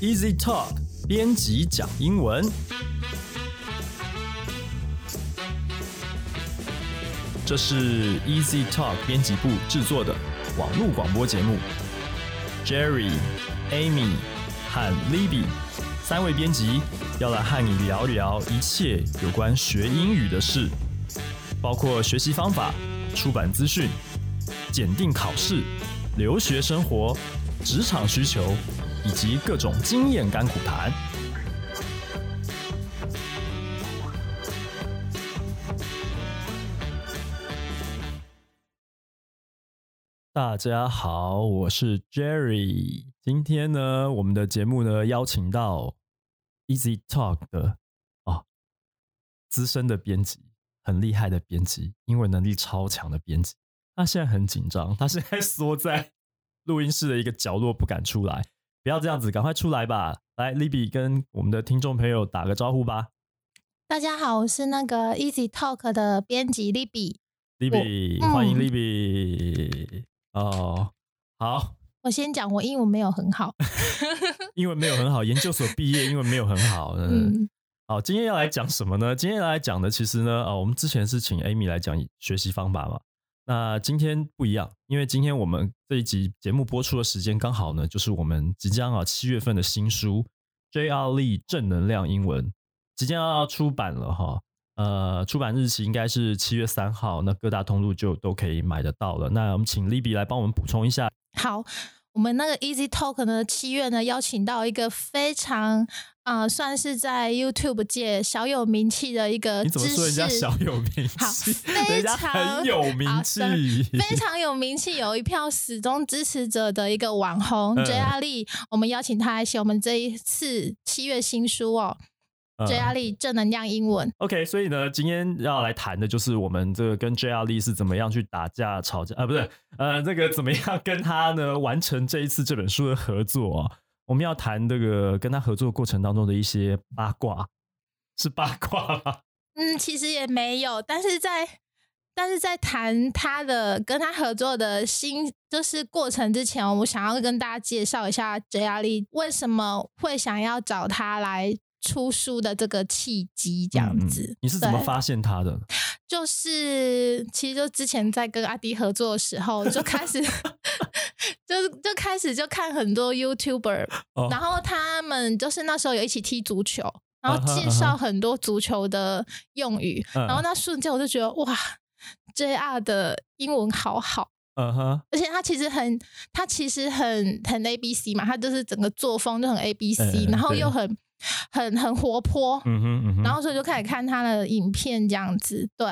Easy Talk 编辑讲英文，这是 Easy Talk 编辑部制作的网络广播节目。Jerry、Amy 和 Libby 三位编辑要来和你聊聊一切有关学英语的事，包括学习方法、出版资讯、检定考试、留学生活、职场需求。以及各种经验甘苦谈。大家好，我是 Jerry。今天呢，我们的节目呢邀请到 Easy Talk 的啊资深的编辑，很厉害的编辑，英文能力超强的编辑。他现在很紧张，他现在缩在录音室的一个角落，不敢出来。不要这样子，赶快出来吧！来，Libby 跟我们的听众朋友打个招呼吧。大家好，我是那个 Easy Talk 的编辑 Libby。Libby，欢迎 Libby。哦，好。我先讲，我英文没有很好。英文没有很好，研究所毕业，英文没有很好。嗯。好，今天要来讲什么呢？今天要来讲的，其实呢，呃，我们之前是请 Amy 来讲学习方法嘛。那今天不一样，因为今天我们这一集节目播出的时间刚好呢，就是我们即将啊七月份的新书《J.R. Lee 正能量英文》即将要出版了哈。呃，出版日期应该是七月三号，那各大通路就都可以买得到了。那我们请 Libby 来帮我们补充一下。好。我们那个 Easy Talk 呢，七月呢邀请到一个非常啊，算是在 YouTube 界小有名气的一个，你怎么说人家小有名气？好，非常有名气，非常有名气，有一票始终支持者的一个网红 J 阿丽，我们邀请他来写我们这一次七月新书哦。J R 力正能量英文，OK，所以呢，今天要来谈的就是我们这个跟 J R 力是怎么样去打架吵架啊？不是，呃，这个怎么样跟他呢完成这一次这本书的合作啊？我们要谈这个跟他合作过程当中的一些八卦，是八卦吗？嗯，其实也没有，但是在但是在谈他的跟他合作的新就是过程之前，我想要跟大家介绍一下 J R 力为什么会想要找他来。出书的这个契机，这样子，你是怎么发现他的？就是其实就之前在跟阿迪合作的时候，就开始 就就开始就看很多 YouTuber，然后他们就是那时候有一起踢足球，然后介绍很多足球的用语，然后那瞬间我就觉得哇，JR 的英文好好，嗯哼，而且他其实很他其实很很 A B C 嘛，他就是整个作风就很 A B C，然后又很。很很活泼，嗯哼嗯哼，然后所以就开始看他的影片这样子，对。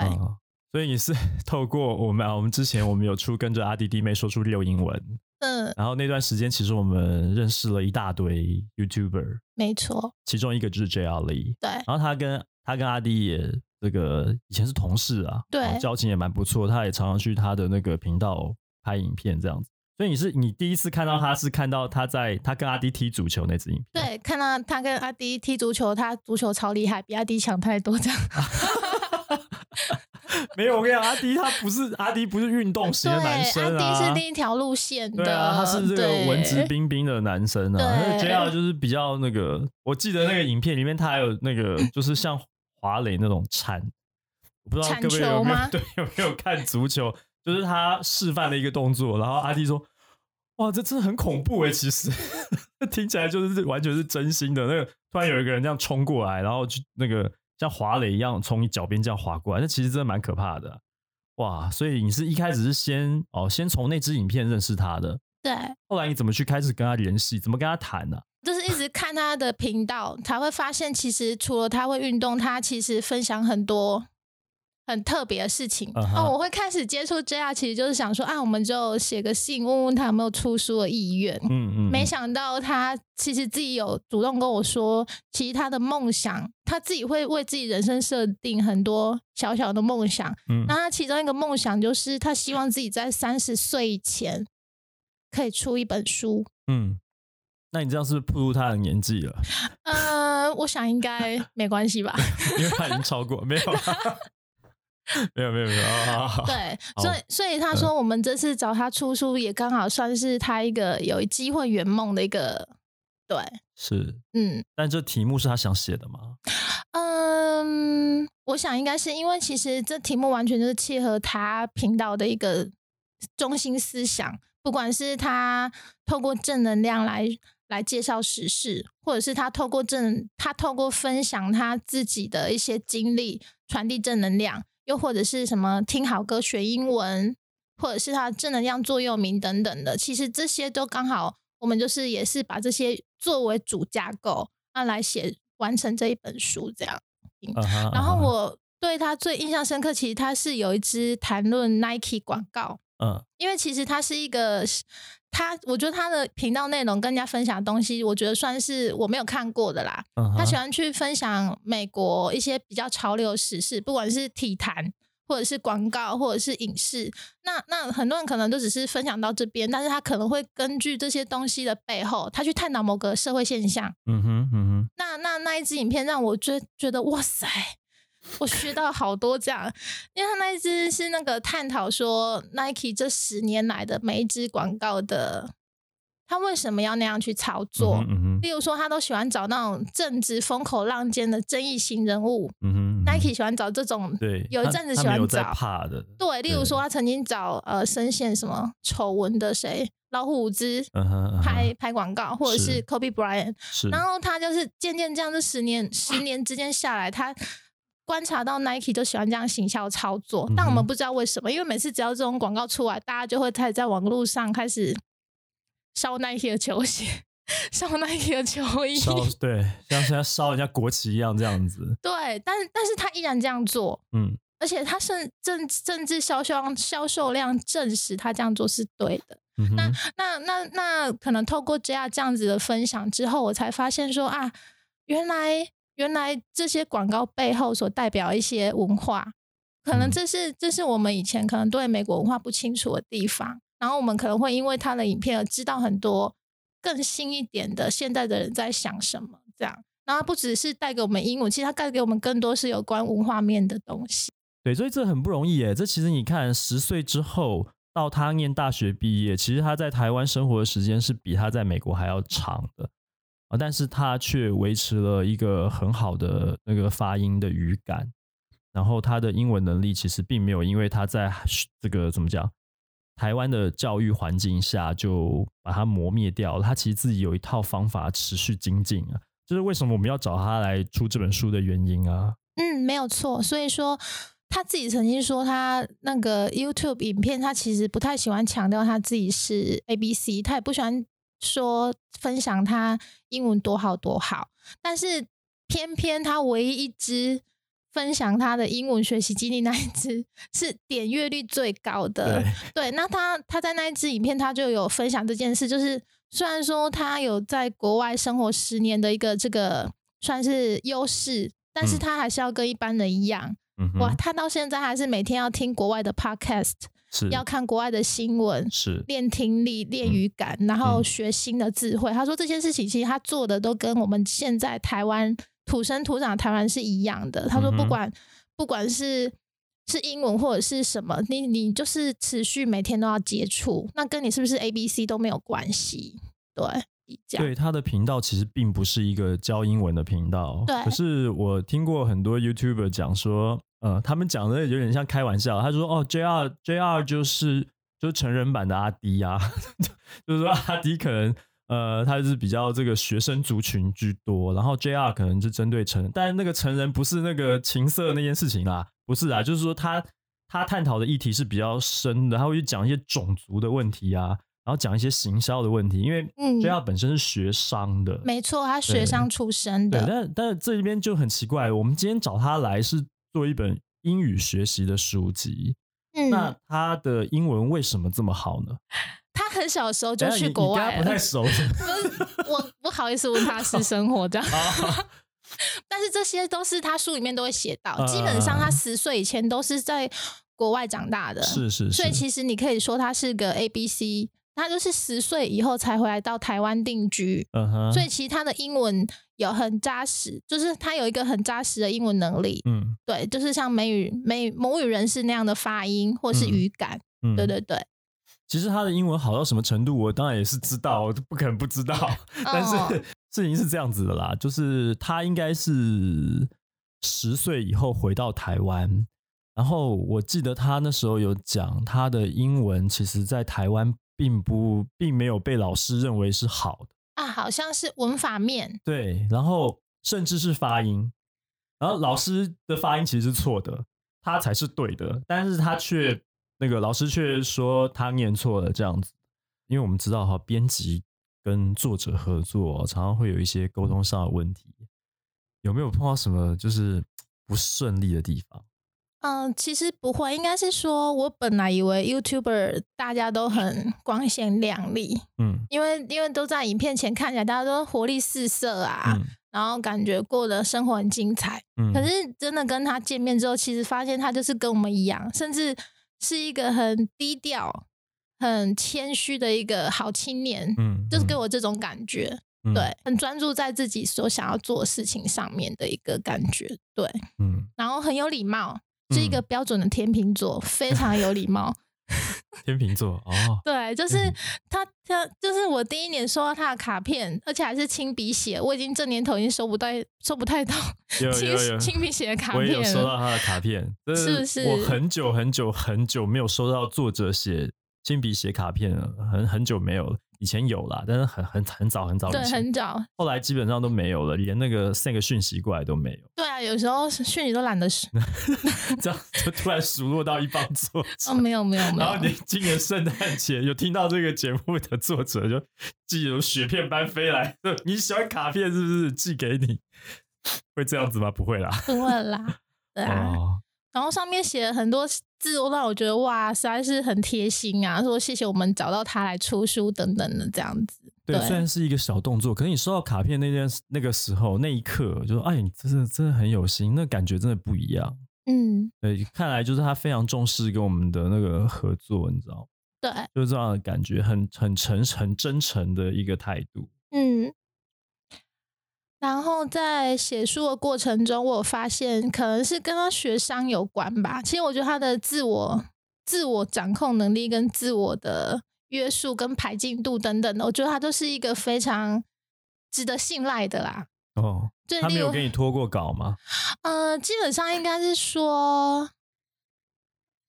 所以你是 透过我们啊，我们之前我们有出跟着阿弟弟妹说出六英文，嗯，然后那段时间其实我们认识了一大堆 YouTuber，没错，其中一个就是 J R Lee，对。然后他跟他跟阿弟也这个以前是同事啊，对，交情也蛮不错，他也常常去他的那个频道拍影片这样子。所以你是你第一次看到他是看到他在他跟阿迪踢足球那支影片，对，看到他跟阿迪踢足球，他足球超厉害，比阿迪强太多这样。没有，我跟你讲，阿迪他不是阿迪不是运动型的男生啊，阿迪是另一条路线的，对啊，他是这个文质彬彬的男生啊。那 JR 就是比较那个，我记得那个影片里面他还有那个就是像华磊那种铲，我不知道各位有没有 对有没有看足球。就是他示范了一个动作，然后阿弟说：“哇，这真的很恐怖哎！其实 听起来就是完全是真心的。那个突然有一个人这样冲过来，然后就那个像滑垒一样从你脚边这样滑过来，那其实真的蛮可怕的。哇！所以你是一开始是先哦，先从那支影片认识他的，对。后来你怎么去开始跟他联系？怎么跟他谈呢？就是一直看他的频道，才会发现其实除了他会运动，他其实分享很多。”很特别的事情哦，我会开始接触 JR，其实就是想说啊，我们就写个信问问他有没有出书的意愿。嗯嗯，没想到他其实自己有主动跟我说，其实他的梦想，他自己会为自己人生设定很多小小的梦想。嗯，那他其中一个梦想就是他希望自己在三十岁以前可以出一本书。嗯，那你这样是不是步入他的年纪了？呃，我想应该没关系吧，因为他已经超过没有。没有没有没有，对，所以所以他说我们这次找他出书也刚好算是他一个有机会圆梦的一个对，是，嗯，但这题目是他想写的吗？嗯，我想应该是因为其实这题目完全就是契合他频道的一个中心思想，不管是他透过正能量来来介绍时事，或者是他透过正他透过分享他自己的一些经历，传递正能量。又或者是什么听好歌学英文，或者是他正能量座右铭等等的，其实这些都刚好，我们就是也是把这些作为主架构，那来写完成这一本书这样。然后我对他最印象深刻，其实他是有一支谈论 Nike 广告。嗯，因为其实他是一个，他我觉得他的频道内容跟人家分享的东西，我觉得算是我没有看过的啦。他喜欢去分享美国一些比较潮流时事，不管是体坛或者是广告或者是影视。那那很多人可能都只是分享到这边，但是他可能会根据这些东西的背后，他去探讨某个社会现象。嗯哼，嗯哼。那那那一支影片让我觉觉得哇塞。我学到好多这样，因为他那一支是那个探讨说 Nike 这十年来的每一支广告的，他为什么要那样去操作？例如说，他都喜欢找那种正直、风口浪尖的争议型人物。Nike 喜欢找这种，对，有一阵子喜欢找怕的。对，例如说，他曾经找呃深陷什么丑闻的谁，老虎子拍拍广告，或者是 Kobe Bryant。然后他就是渐渐这样，这十年十年之间下来，他。观察到 Nike 就喜欢这样行销操作，但我们不知道为什么，因为每次只要这种广告出来，大家就会开始在网络上开始烧 Nike 的球鞋，烧 Nike 的球衣，烧对，像现在烧人家国旗一样这样子。对，但是但是他依然这样做，嗯，而且他甚政政治销售量销售量证实他这样做是对的。那那那那可能透过这样这样子的分享之后，我才发现说啊，原来。原来这些广告背后所代表一些文化，可能这是这是我们以前可能对美国文化不清楚的地方。然后我们可能会因为他的影片而知道很多更新一点的现在的人在想什么。这样，然后不只是带给我们英文，其实他带给我们更多是有关文化面的东西。对，所以这很不容易耶。这其实你看，十岁之后到他念大学毕业，其实他在台湾生活的时间是比他在美国还要长的。啊，但是他却维持了一个很好的那个发音的语感，然后他的英文能力其实并没有因为他在这个怎么讲台湾的教育环境下就把它磨灭掉了。他其实自己有一套方法持续精进啊，就是为什么我们要找他来出这本书的原因啊。嗯，没有错。所以说他自己曾经说，他那个 YouTube 影片，他其实不太喜欢强调他自己是 A B C，他也不喜欢。说分享他英文多好多好，但是偏偏他唯一一支分享他的英文学习经历那一支是点阅率最高的。对，那他他在那一支影片他就有分享这件事，就是虽然说他有在国外生活十年的一个这个算是优势，但是他还是要跟一般人一样。哇，他到现在还是每天要听国外的 podcast。要看国外的新闻，是练听力、练语感，然后学新的智慧。他说这件事情其实他做的都跟我们现在台湾土生土长的台湾是一样的。他说不管不管是是英文或者是什么，你你就是持续每天都要接触，那跟你是不是 A B C 都没有关系。对，对他的频道其实并不是一个教英文的频道。对，可是我听过很多 YouTuber 讲说。呃，他们讲的有点像开玩笑。他说：“哦，J R J R 就是就是成人版的阿迪啊，就是说阿迪可能呃，他是比较这个学生族群居多，然后 J R 可能是针对成，但那个成人不是那个情色那件事情啦，不是啊，就是说他他探讨的议题是比较深的，他会去讲一些种族的问题啊，然后讲一些行销的问题，因为 J R 本身是学商的，没错，他学商出身的，但但是这边就很奇怪，我们今天找他来是。做一本英语学习的书籍，嗯那他的英文为什么这么好呢？他很小时候就去国外，不太熟。我不好意思问他私生活这样，但是这些都是他书里面都会写到。基本上他十岁以前都是在国外长大的，是是。所以其实你可以说他是个 A B C。他就是十岁以后才回来到台湾定居，所以其实他的英文有很扎实，就是他有一个很扎实的英文能力。嗯，对，就是像美语美母语人士那样的发音或是语感。对对对。其实他的英文好到什么程度，我当然也是知道，我不可能不知道。但是 事情是这样子的啦，就是他应该是十岁以后回到台湾，然后我记得他那时候有讲，他的英文其实在台湾并不并没有被老师认为是好的啊，好像是文法面对，然后甚至是发音，然后老师的发音其实是错的，他才是对的，但是他却。那个老师却说他念错了，这样子，因为我们知道哈，编辑跟作者合作常常会有一些沟通上的问题，有没有碰到什么就是不顺利的地方？嗯，其实不会，应该是说我本来以为 YouTuber 大家都很 光鲜亮丽，嗯，因为因为都在影片前看起来大家都活力四射啊，然后感觉过的生活很精彩，嗯，可。是真的跟他见面之后，其实发现他就是跟我们一样，甚至。是一个很低调、很谦虚的一个好青年，嗯，就是给我这种感觉，对，很专注在自己所想要做的事情上面的一个感觉，对，嗯，然后很有礼貌，是一个标准的天秤座，非常有礼貌。天秤座哦，对，就是他，他就是我第一年收到他的卡片，而且还是亲笔写。我已经这年头已经收不到，收不太到亲亲笔写的卡片。我也有收到他的卡片，是不是？我很久很久很久没有收到作者写亲笔写卡片了，很很久没有了。以前有啦，但是很很很早很早对，很早。后来基本上都没有了，连那个 send 个讯息过来都没有。对啊，有时候讯息都懒得写，这样就突然数落到一帮作者。哦，没有没有没有。然后你今年圣诞节有听到这个节目的作者就寄有雪片般飞来，你喜欢卡片是不是？寄给你，会这样子吗？不会啦，不会啦，对啊。然后上面写了很多字，让我觉得哇，实在是很贴心啊！说谢谢我们找到他来出书等等的这样子。对，虽然是一个小动作，可是你收到卡片那件那个时候那一刻，就说哎，你真的真的很有心，那感觉真的不一样。嗯，对，看来就是他非常重视跟我们的那个合作，你知道对，就是这样的感觉，很很诚很真诚的一个态度。嗯。然后在写书的过程中，我发现可能是跟他学商有关吧。其实我觉得他的自我、自我掌控能力、跟自我的约束、跟排进度等等的，我觉得他都是一个非常值得信赖的啦。哦，他没有给你拖过稿吗？呃，基本上应该是说。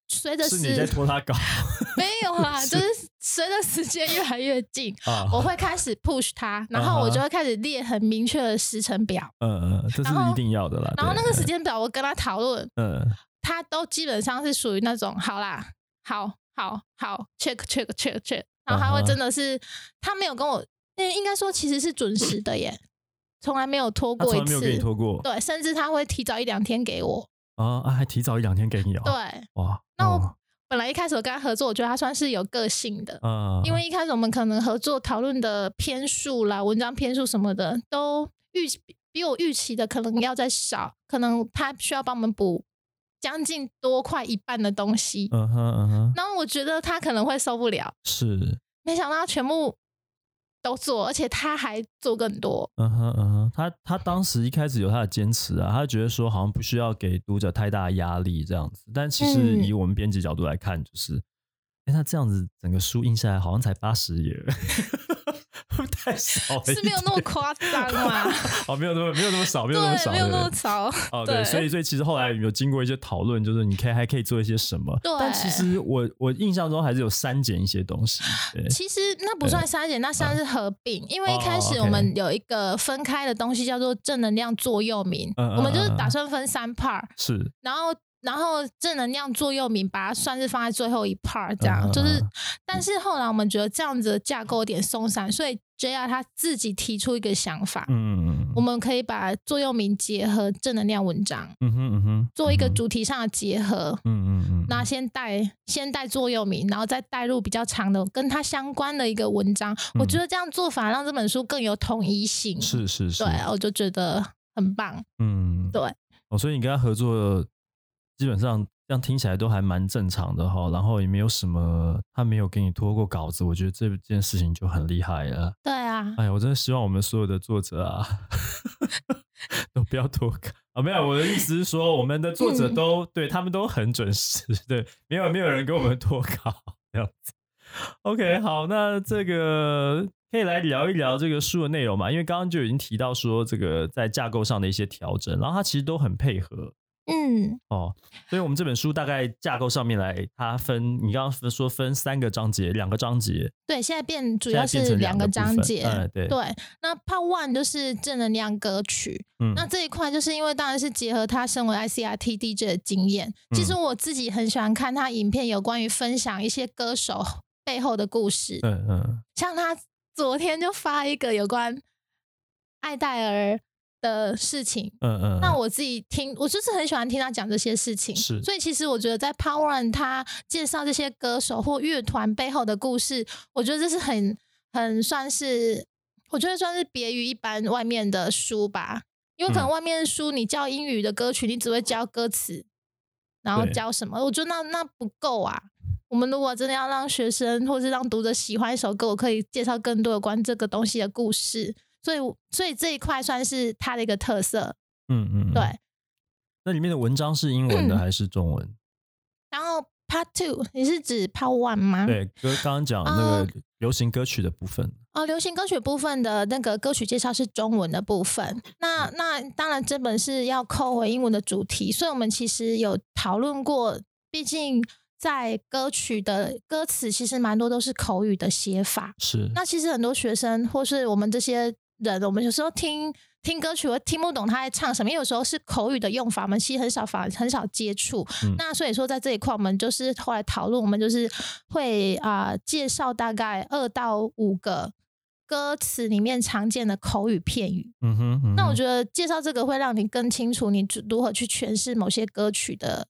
随着是你在拖他稿，没有啊，就是随着时间越来越近，我会开始 push 他，然后我就会开始列很明确的时程表。嗯嗯，这是一定要的啦。然后那个时间表我跟他讨论，嗯，他都基本上是属于那种好啦，好好好，check check check check，然后他会真的是他没有跟我，应该说其实是准时的耶，从来没有拖过一次，没有给你拖过，对，甚至他会提早一两天给我。啊啊！还提早一两天给你哦。对，哇。那我本来一开始我跟他合作，我觉得他算是有个性的，嗯。因为一开始我们可能合作讨论的篇数啦、文章篇数什么的，都预比我预期的可能要再少，可能他需要帮我们补将近多快一半的东西。嗯哼嗯哼。然后我觉得他可能会受不了，是。没想到他全部。都做，而且他还做更多。嗯哼嗯哼，他他当时一开始有他的坚持啊，他觉得说好像不需要给读者太大压力这样子。但其实以我们编辑角度来看，就是，哎，他这样子整个书印下来好像才八十页。太少，是没有那么夸张嘛？哦，没有那么没有那么少，没有那么少，没有那么少。哦，对，所以所以其实后来有经过一些讨论，就是你可以还可以做一些什么？对。但其实我我印象中还是有删减一些东西。其实那不算删减，那算是合并。因为一开始我们有一个分开的东西叫做正能量座右铭，我们就是打算分三 part。是。然后。然后正能量座右铭，把它算是放在最后一 part，这样就是。但是后来我们觉得这样子的架构有点松散，所以 JR 他自己提出一个想法，嗯，我们可以把座右铭结合正能量文章，嗯哼嗯哼，做一个主题上的结合，嗯嗯嗯。那先带先带座右铭，然后再带入比较长的跟它相关的一个文章。我觉得这样做法让这本书更有统一性。是是是，对，我就觉得很棒。嗯，对。哦，所以你跟他合作。基本上这样听起来都还蛮正常的哈，然后也没有什么，他没有给你拖过稿子，我觉得这件事情就很厉害了。对啊，哎呀，我真的希望我们所有的作者啊，都不要拖稿啊！没有，我的意思是说，我们的作者都对他们都很准时，对，没有没有人给我们拖稿这样子。OK，好，那这个可以来聊一聊这个书的内容嘛？因为刚刚就已经提到说这个在架构上的一些调整，然后他其实都很配合。嗯，哦，所以我们这本书大概架构上面来，它分你刚刚说分三个章节，两个章节。对，现在变主要是两个章节。对对。那 Part One 就是正能量歌曲，嗯，那这一块就是因为当然是结合他身为 ICRT DJ 的经验。其实我自己很喜欢看他影片，有关于分享一些歌手背后的故事。嗯嗯。像他昨天就发一个有关艾戴尔。的事情，嗯嗯，那我自己听，我就是很喜欢听他讲这些事情，是，所以其实我觉得在 Power One 他介绍这些歌手或乐团背后的故事，我觉得这是很很算是，我觉得算是别于一般外面的书吧，因为可能外面书你教英语的歌曲，你只会教歌词，然后教什么，我觉得那那不够啊。我们如果真的要让学生或是让读者喜欢一首歌，我可以介绍更多有关这个东西的故事。所以，所以这一块算是它的一个特色。嗯嗯，对。那里面的文章是英文的还是中文？然后 Part Two，你是指 Part One 吗？对，哥刚刚讲那个流行歌曲的部分。哦，流行歌曲部分的那个歌曲介绍是中文的部分。那那当然，这本是要扣回英文的主题，所以我们其实有讨论过。毕竟在歌曲的歌词，其实蛮多都是口语的写法。是。那其实很多学生或是我们这些。人，我们有时候听听歌曲，我听不懂他在唱什么，因为有时候是口语的用法，我们其实很少法很少接触。那所以说，在这一块，我们就是后来讨论，我们就是会啊介绍大概二到五个歌词里面常见的口语片语。嗯哼。那我觉得介绍这个会让你更清楚你如何去诠释某些歌曲的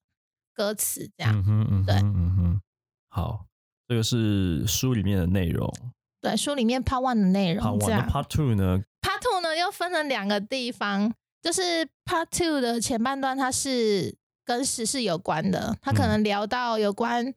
歌词，这样。嗯哼嗯。对。嗯哼。好，这个是书里面的内容。对书里面 Part One 的内容，这样 Part Two 呢？Part Two 呢又分了两个地方，就是 Part Two 的前半段它是跟时事有关的，他可能聊到有关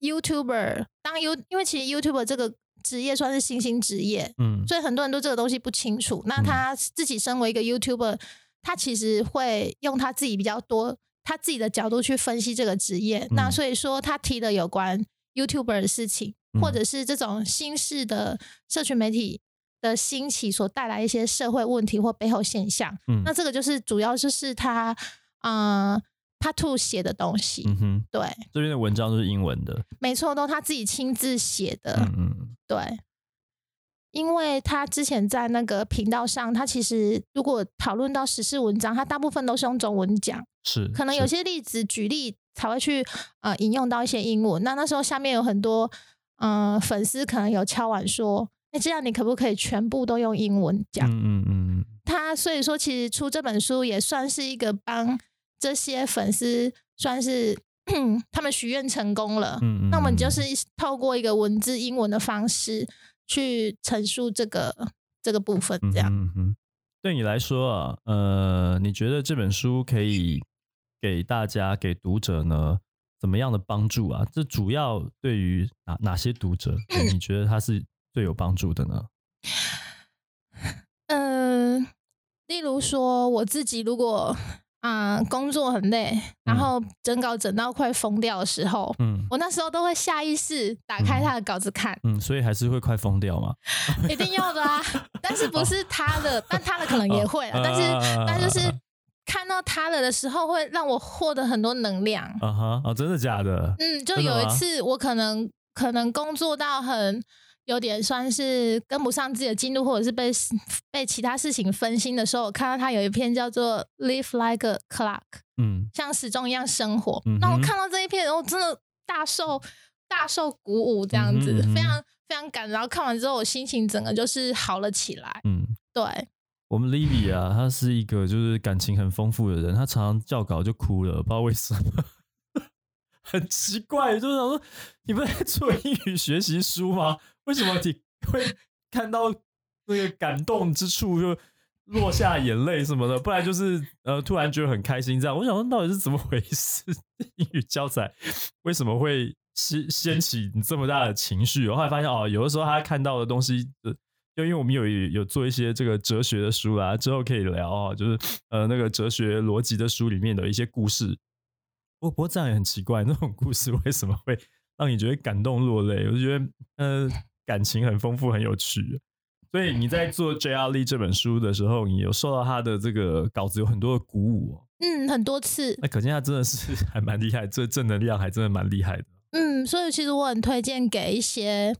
YouTuber 当 You，因为其实 YouTuber 这个职业算是新兴职业，嗯，所以很多人对这个东西不清楚。那他自己身为一个 YouTuber，他其实会用他自己比较多他自己的角度去分析这个职业。那所以说他提的有关 YouTuber 的事情。或者是这种新式的社群媒体的兴起所带来一些社会问题或背后现象，嗯，那这个就是主要就是他啊，Part Two 写的东西，嗯哼，对，这边的文章都是英文的，没错，都他自己亲自写的，嗯嗯，对，因为他之前在那个频道上，他其实如果讨论到时事文章，他大部分都是用中文讲，是，可能有些例子举例才会去呃引用到一些英文，那那时候下面有很多。嗯，粉丝可能有敲碗说：“哎，这样你可不可以全部都用英文讲？”嗯嗯嗯。他所以说，其实出这本书也算是一个帮这些粉丝算是 他们许愿成功了。嗯嗯。那我们就是透过一个文字英文的方式去陈述这个这个部分，这样。对你来说啊，呃，你觉得这本书可以给大家给读者呢？怎么样的帮助啊？这主要对于哪哪些读者，你觉得他是最有帮助的呢？嗯，例如说我自己，如果啊工作很累，然后整稿整到快疯掉的时候，嗯，我那时候都会下意识打开他的稿子看，嗯，所以还是会快疯掉吗？一定要的啊！但是不是他的，但他的可能也会啊，但是但就是。看到他了的时候，会让我获得很多能量。啊哈，哦，真的假的？嗯，就有一次，我可能可能工作到很有点算是跟不上自己的进度，或者是被 被其他事情分心的时候，我看到他有一篇叫做《Live Like a Clock》，嗯，像时钟一样生活。那我看到这一篇，我真的大受大受鼓舞，这样子非常非常感。然后看完之后，我心情整个就是好了起来。嗯，对。我们 Livy 啊，他是一个就是感情很丰富的人，他常常教稿就哭了，不知道为什么，很奇怪，就是想说你不是在做英语学习书吗？为什么你会看到那个感动之处就落下眼泪什么的？不然就是呃突然觉得很开心这样。我想说到底是怎么回事？英语教材为什么会掀掀起你这么大的情绪？我后来发现哦，有的时候他看到的东西。就因为我们有有做一些这个哲学的书啦，之后可以聊啊，就是呃那个哲学逻辑的书里面的一些故事。不过这样也很奇怪，那种故事为什么会让你觉得感动落泪，我就觉得呃感情很丰富很有趣。所以你在做 J.R. Lee 这本书的时候，你有受到他的这个稿子有很多的鼓舞哦。嗯，很多次。那可见他真的是还蛮厉害，这正能量还真的蛮厉害的。嗯，所以其实我很推荐给一些。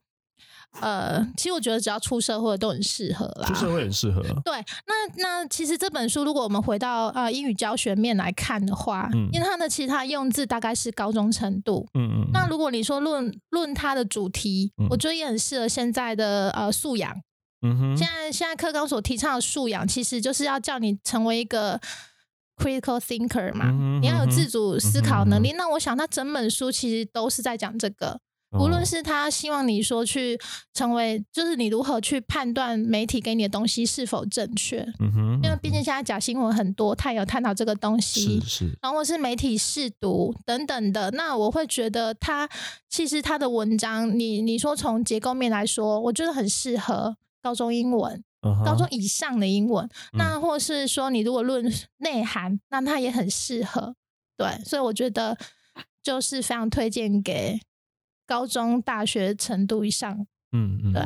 呃，其实我觉得只要出社会都很适合啦。出社会很适合。对，那那其实这本书，如果我们回到呃英语教学面来看的话，嗯，因为它的其他用字大概是高中程度，嗯嗯。那如果你说论论它的主题，我觉得也很适合现在的呃素养。嗯哼。现在现在课纲所提倡的素养，其实就是要叫你成为一个 critical thinker 嘛，你要有自主思考能力。那我想，它整本书其实都是在讲这个。无论是他希望你说去成为，就是你如何去判断媒体给你的东西是否正确，嗯哼，因为毕竟现在假新闻很多，他有探讨这个东西，是是，然后是媒体试读等等的，那我会觉得他其实他的文章，你你说从结构面来说，我觉得很适合高中英文，高中以上的英文，那或是说你如果论内涵，那它也很适合，对，所以我觉得就是非常推荐给。高中、大学程度以上，嗯嗯，对，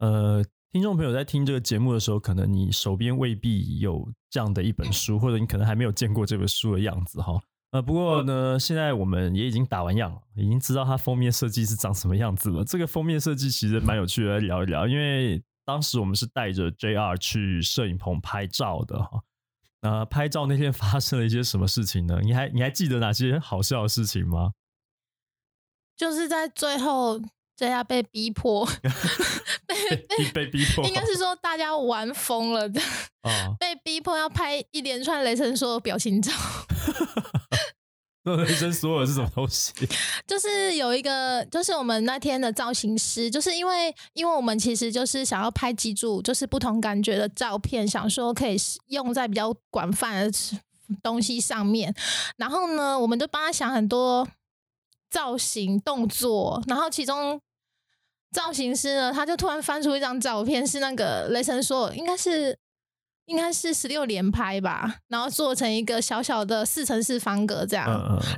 呃，听众朋友在听这个节目的时候，可能你手边未必有这样的一本书，或者你可能还没有见过这本书的样子哈。呃，不过呢，现在我们也已经打完样了，已经知道它封面设计是长什么样子了。这个封面设计其实蛮有趣的，聊一聊，因为当时我们是带着 JR 去摄影棚拍照的哈。那拍照那天发生了一些什么事情呢？你还你还记得哪些好笑的事情吗？就是在最后，这下被逼迫，被被被逼迫，应该是说大家玩疯了的，被逼迫要拍一连串雷神说的表情照。那雷神说的是什么东西？就是有一个，就是我们那天的造型师，就是因为因为我们其实就是想要拍几组就是不同感觉的照片，想说可以用在比较广泛的东西上面，然后呢，我们就帮他想很多。造型动作，然后其中造型师呢，他就突然翻出一张照片，是那个雷神说，应该是应该是十六连拍吧，然后做成一个小小的四乘四方格这样。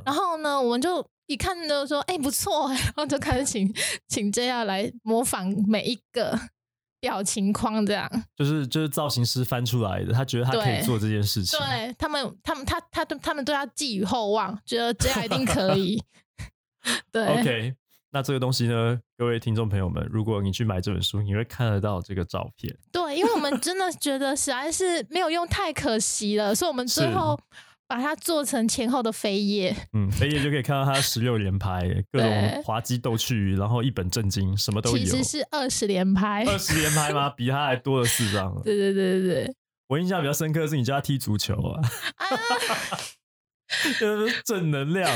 然后呢，我们就一看就说，哎，不错，然后就开始请请 J 亚来模仿每一个表情框，这样。就是就是造型师翻出来的，他觉得他可以做这件事情。对他们，他们他他他们对他寄予厚望，觉得 J 亚一定可以。对，OK，那这个东西呢，各位听众朋友们，如果你去买这本书，你会看得到这个照片。对，因为我们真的觉得实在是没有用，太可惜了，所以我们最后把它做成前后的扉页。嗯，扉页就可以看到它十六连拍，各种滑稽逗趣，然后一本正经，什么都有。其实是二十连拍，二十连拍吗？比它还多了四张。对对对对对，我印象比较深刻的是你叫他踢足球啊。就是正能量，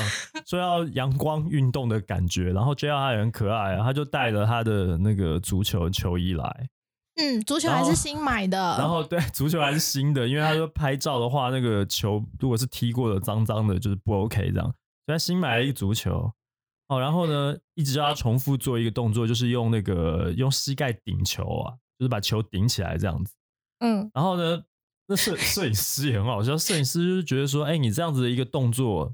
说要阳光运动的感觉。然后 J R 他也很可爱啊，他就带了他的那个足球球衣来。嗯，足球还是新买的。然后对，足球还是新的，因为他说拍照的话，那个球如果是踢过的脏脏的，就是不 OK 这样。所以他新买了一个足球。哦，然后呢，一直叫他重复做一个动作，就是用那个用膝盖顶球啊，就是把球顶起来这样子。嗯，然后呢？那摄 摄影师也很好笑，摄影师就是觉得说，哎，你这样子的一个动作，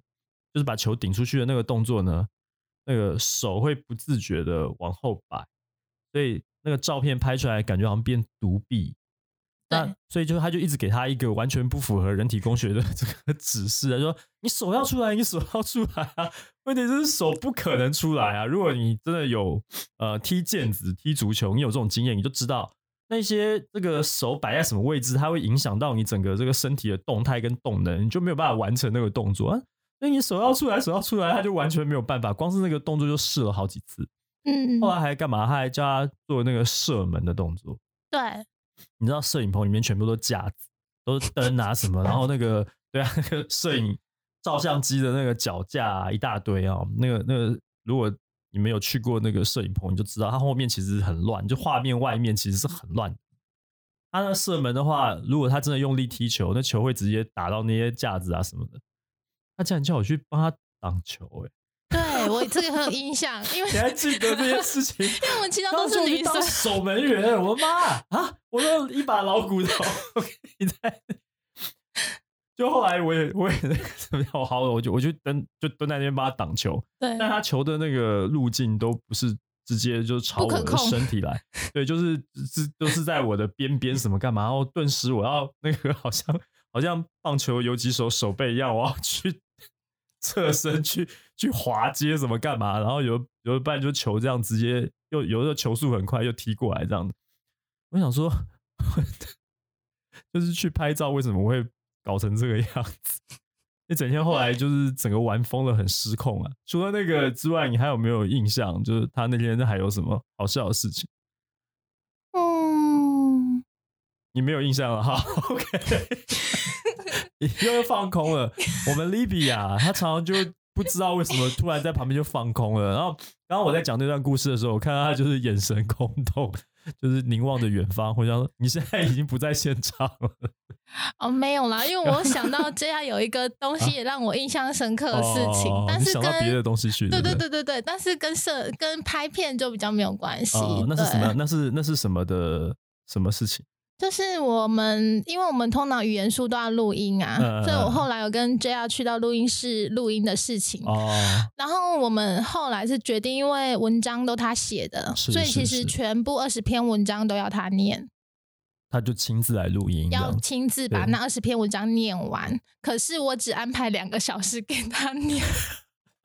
就是把球顶出去的那个动作呢，那个手会不自觉的往后摆，所以那个照片拍出来感觉好像变独臂。那所以就他就一直给他一个完全不符合人体工学的 这个指示啊，说你手要出来，你手要出来啊。问题是手不可能出来啊。如果你真的有呃踢毽子、踢足球，你有这种经验，你就知道。那些这个手摆在什么位置，它会影响到你整个这个身体的动态跟动能，你就没有办法完成那个动作啊。那你手要出来，手要出来，他就完全没有办法。光是那个动作就试了好几次。嗯，后来还干嘛？他还叫他做那个射门的动作。对，你知道摄影棚里面全部都架子，都是灯啊什么，然后那个对啊，那个摄影照相机的那个脚架一大堆啊，那个那个如果。你没有去过那个摄影棚，你就知道它后面其实很乱，就画面外面其实是很乱。他那射门的话，如果他真的用力踢球，那球会直接打到那些架子啊什么的。他竟然叫我去帮他挡球，哎，对我这个很有印象，因为你还记得这件事情？因为我们其他都是女生守门员，我的妈啊！我有一把老骨头，你在。就后来我也我也那个什么好我就我就蹲就蹲在那边帮他挡球，对，但他球的那个路径都不是直接就朝我的身体来，对，就是是都是在我的边边什么干嘛，然后顿时我要那个好像好像棒球有几手手背一样，我要去 侧身去去滑接什么干嘛，然后有有一半就球这样直接又有的球速很快又踢过来这样子，我想说，就是去拍照为什么会？搞成这个样子，一整天后来就是整个玩疯了，很失控啊！除了那个之外，你还有没有印象？就是他那天还有什么好笑的事情？嗯，你没有印象了哈。OK，又放空了。我们 Libya 他常常就不知道为什么突然在旁边就放空了。然后，刚刚我在讲那段故事的时候，我看到他就是眼神空洞。就是凝望着远方，或者你现在已经不在现场了。哦，没有啦，因为我想到这样有一个东西也让我印象深刻的事情，但是跟别的东西去，对对对对对，但是跟摄跟拍片就比较没有关系。那是什么？那是那是什么的什么事情？就是我们，因为我们通常语言书都要录音啊，所以我后来有跟 JR 去到录音室录音的事情。哦。然后我们后来是决定，因为文章都他写的，所以其实全部二十篇文章都要他念。他就亲自来录音，要亲自把那二十篇文章念完。可是我只安排两个小时给他 念。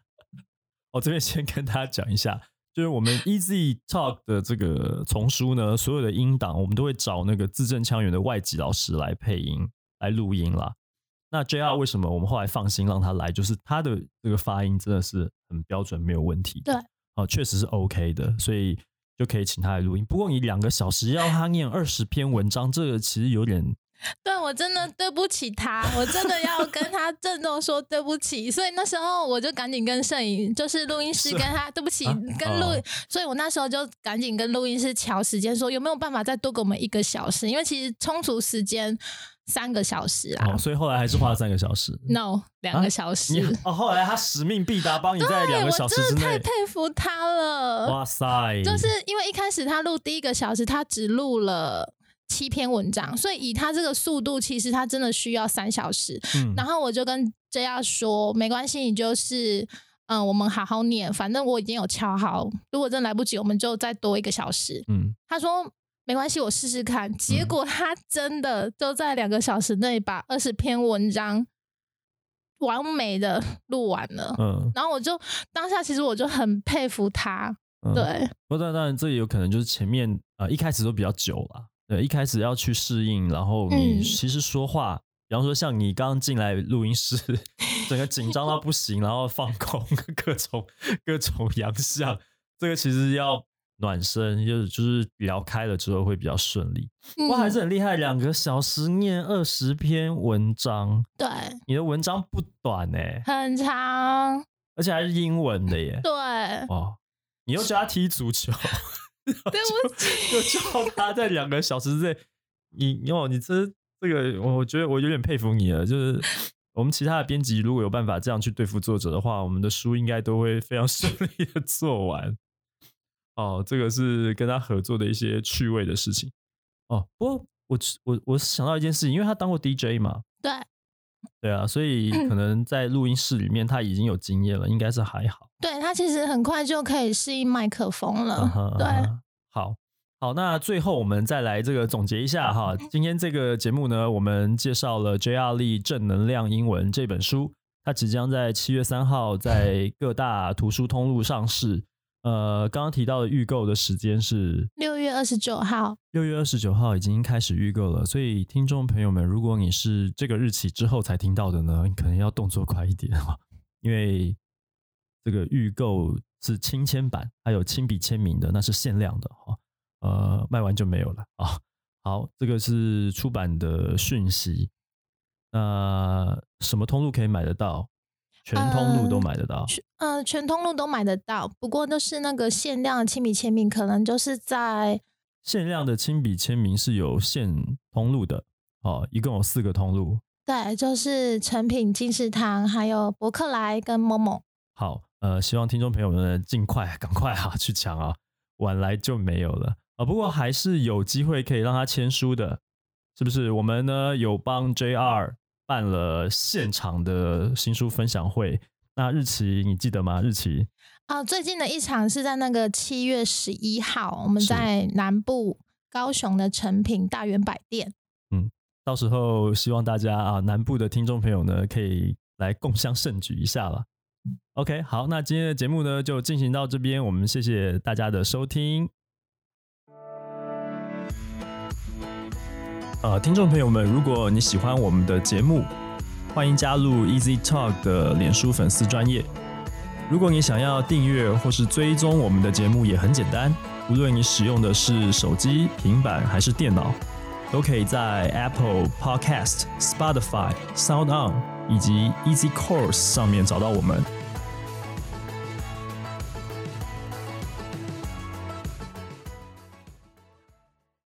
我这边先跟大家讲一下。就是我们 Easy Talk 的这个丛书呢，所有的音档我们都会找那个字正腔圆的外籍老师来配音、来录音啦。那 JR 为什么我们后来放心让他来？就是他的这个发音真的是很标准，没有问题。对，哦，确实是 OK 的，所以就可以请他来录音。不过你两个小时要他念二十篇文章，这个其实有点。对，我真的对不起他，我真的要跟他郑重说对不起。所以那时候我就赶紧跟摄影，就是录音师跟他对不起，跟录，所以我那时候就赶紧跟录音师调时间，说有没有办法再多给我们一个小时？因为其实充足时间三个小时啊。哦，所以后来还是花了三个小时。No，两个小时。哦，后来他使命必达，帮你在两个小时之内。太佩服他了！哇塞，就是因为一开始他录第一个小时，他只录了。七篇文章，所以以他这个速度，其实他真的需要三小时。嗯，然后我就跟 J 亚说，没关系，你就是嗯，我们好好念，反正我已经有敲好，如果真来不及，我们就再多一个小时。嗯，他说没关系，我试试看。结果他真的就在两个小时内把二十篇文章完美的录完了。嗯，然后我就当下其实我就很佩服他。对，不过当然这也有可能就是前面啊一开始都比较久了。对，一开始要去适应，然后你其实说话，比方说像你刚刚进来录音室，整个紧张到 不行，然后放空，各种各种洋相，这个其实要暖身，就是就是聊开了之后会比较顺利。哇，还是很厉害，两个小时念二十篇文章，对，你的文章不短呢，很长，而且还是英文的耶。对，哇，你又教他踢足球。对不起，就叫他在两个小时之内，你哦，你这这个，我觉得我有点佩服你了。就是 我们其他的编辑如果有办法这样去对付作者的话，我们的书应该都会非常 顺利的做完。哦，这个是跟他合作的一些趣味的事情。哦，不过我我我想到一件事情，因为他当过 DJ 嘛，对，对啊，所以可能在录音室里面他已经有经验了，应该是还好。对他其实很快就可以适应麦克风了。对，好，好，那最后我们再来这个总结一下哈。今天这个节目呢，我们介绍了 J.R. 力正能量英文这本书，它即将在七月三号在各大图书通路上市。呃，刚刚提到的预购的时间是六月二十九号，六月二十九号已经开始预购了。所以听众朋友们，如果你是这个日期之后才听到的呢，你可能要动作快一点啊，因为。这个预购是亲签版，还有亲笔签名的，那是限量的哈，呃，卖完就没有了啊。好，这个是出版的讯息，那什么通路可以买得到？全通路都买得到？呃，全通路都买得到，不过就是那个限量的亲笔签名，可能就是在限量的亲笔签名是有限通路的哦，一共有四个通路，对，就是成品、金石堂、还有博客来跟某某。好。呃，希望听众朋友们尽快、赶快哈去抢啊，晚来就没有了啊。不过还是有机会可以让他签书的，是不是？我们呢有帮 JR 办了现场的新书分享会。那日期你记得吗？日期啊，最近的一场是在那个七月十一号，我们在南部高雄的成品大圆百店。嗯，到时候希望大家啊，南部的听众朋友呢，可以来共襄盛举一下了。OK，好，那今天的节目呢就进行到这边，我们谢谢大家的收听。呃，听众朋友们，如果你喜欢我们的节目，欢迎加入 Easy Talk 的脸书粉丝专业。如果你想要订阅或是追踪我们的节目，也很简单，无论你使用的是手机、平板还是电脑，都可以在 Apple Podcast、Spotify、Sound On 以及 Easy Course 上面找到我们。